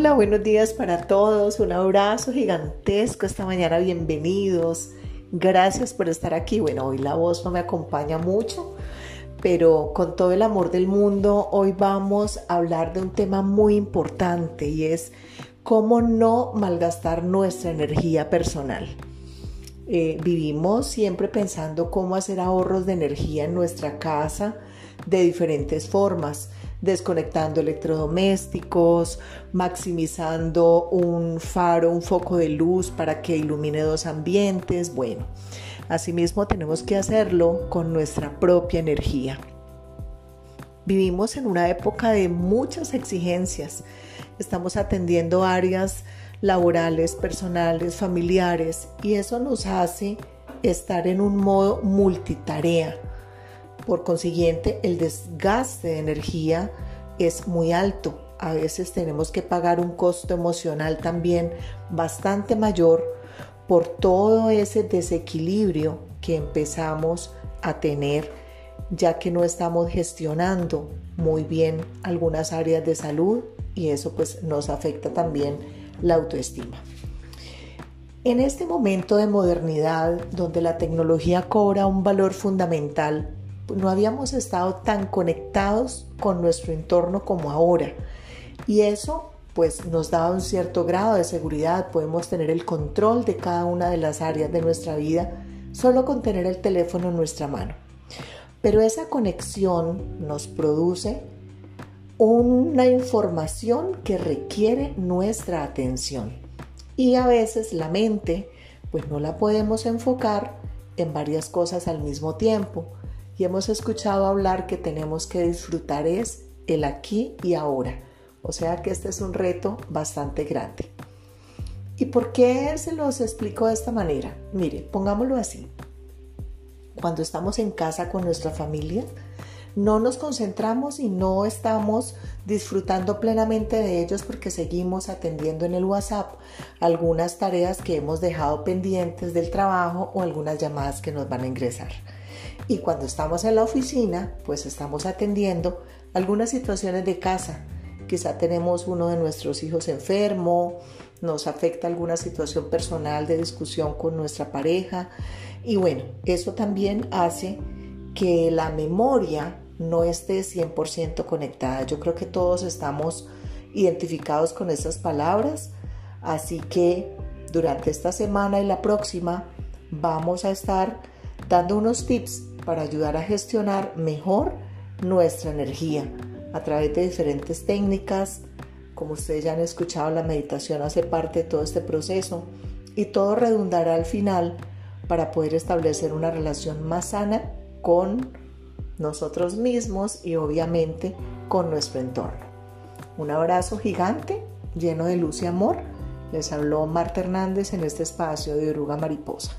Hola, buenos días para todos. Un abrazo gigantesco esta mañana. Bienvenidos. Gracias por estar aquí. Bueno, hoy la voz no me acompaña mucho, pero con todo el amor del mundo, hoy vamos a hablar de un tema muy importante y es cómo no malgastar nuestra energía personal. Eh, vivimos siempre pensando cómo hacer ahorros de energía en nuestra casa de diferentes formas desconectando electrodomésticos, maximizando un faro, un foco de luz para que ilumine dos ambientes. Bueno, asimismo tenemos que hacerlo con nuestra propia energía. Vivimos en una época de muchas exigencias. Estamos atendiendo áreas laborales, personales, familiares y eso nos hace estar en un modo multitarea por consiguiente, el desgaste de energía es muy alto. A veces tenemos que pagar un costo emocional también bastante mayor por todo ese desequilibrio que empezamos a tener ya que no estamos gestionando muy bien algunas áreas de salud y eso pues nos afecta también la autoestima. En este momento de modernidad donde la tecnología cobra un valor fundamental no habíamos estado tan conectados con nuestro entorno como ahora. Y eso pues nos da un cierto grado de seguridad, podemos tener el control de cada una de las áreas de nuestra vida solo con tener el teléfono en nuestra mano. Pero esa conexión nos produce una información que requiere nuestra atención. Y a veces la mente pues no la podemos enfocar en varias cosas al mismo tiempo y hemos escuchado hablar que tenemos que disfrutar es el aquí y ahora. O sea que este es un reto bastante grande. ¿Y por qué se los explico de esta manera? Mire, pongámoslo así. Cuando estamos en casa con nuestra familia, no nos concentramos y no estamos disfrutando plenamente de ellos porque seguimos atendiendo en el WhatsApp algunas tareas que hemos dejado pendientes del trabajo o algunas llamadas que nos van a ingresar. Y cuando estamos en la oficina, pues estamos atendiendo algunas situaciones de casa. Quizá tenemos uno de nuestros hijos enfermo, nos afecta alguna situación personal de discusión con nuestra pareja. Y bueno, eso también hace que la memoria no esté 100% conectada. Yo creo que todos estamos identificados con esas palabras, así que durante esta semana y la próxima vamos a estar dando unos tips para ayudar a gestionar mejor nuestra energía a través de diferentes técnicas. Como ustedes ya han escuchado, la meditación hace parte de todo este proceso y todo redundará al final para poder establecer una relación más sana con nosotros mismos y obviamente con nuestro entorno. Un abrazo gigante, lleno de luz y amor. Les habló Marta Hernández en este espacio de Oruga Mariposa.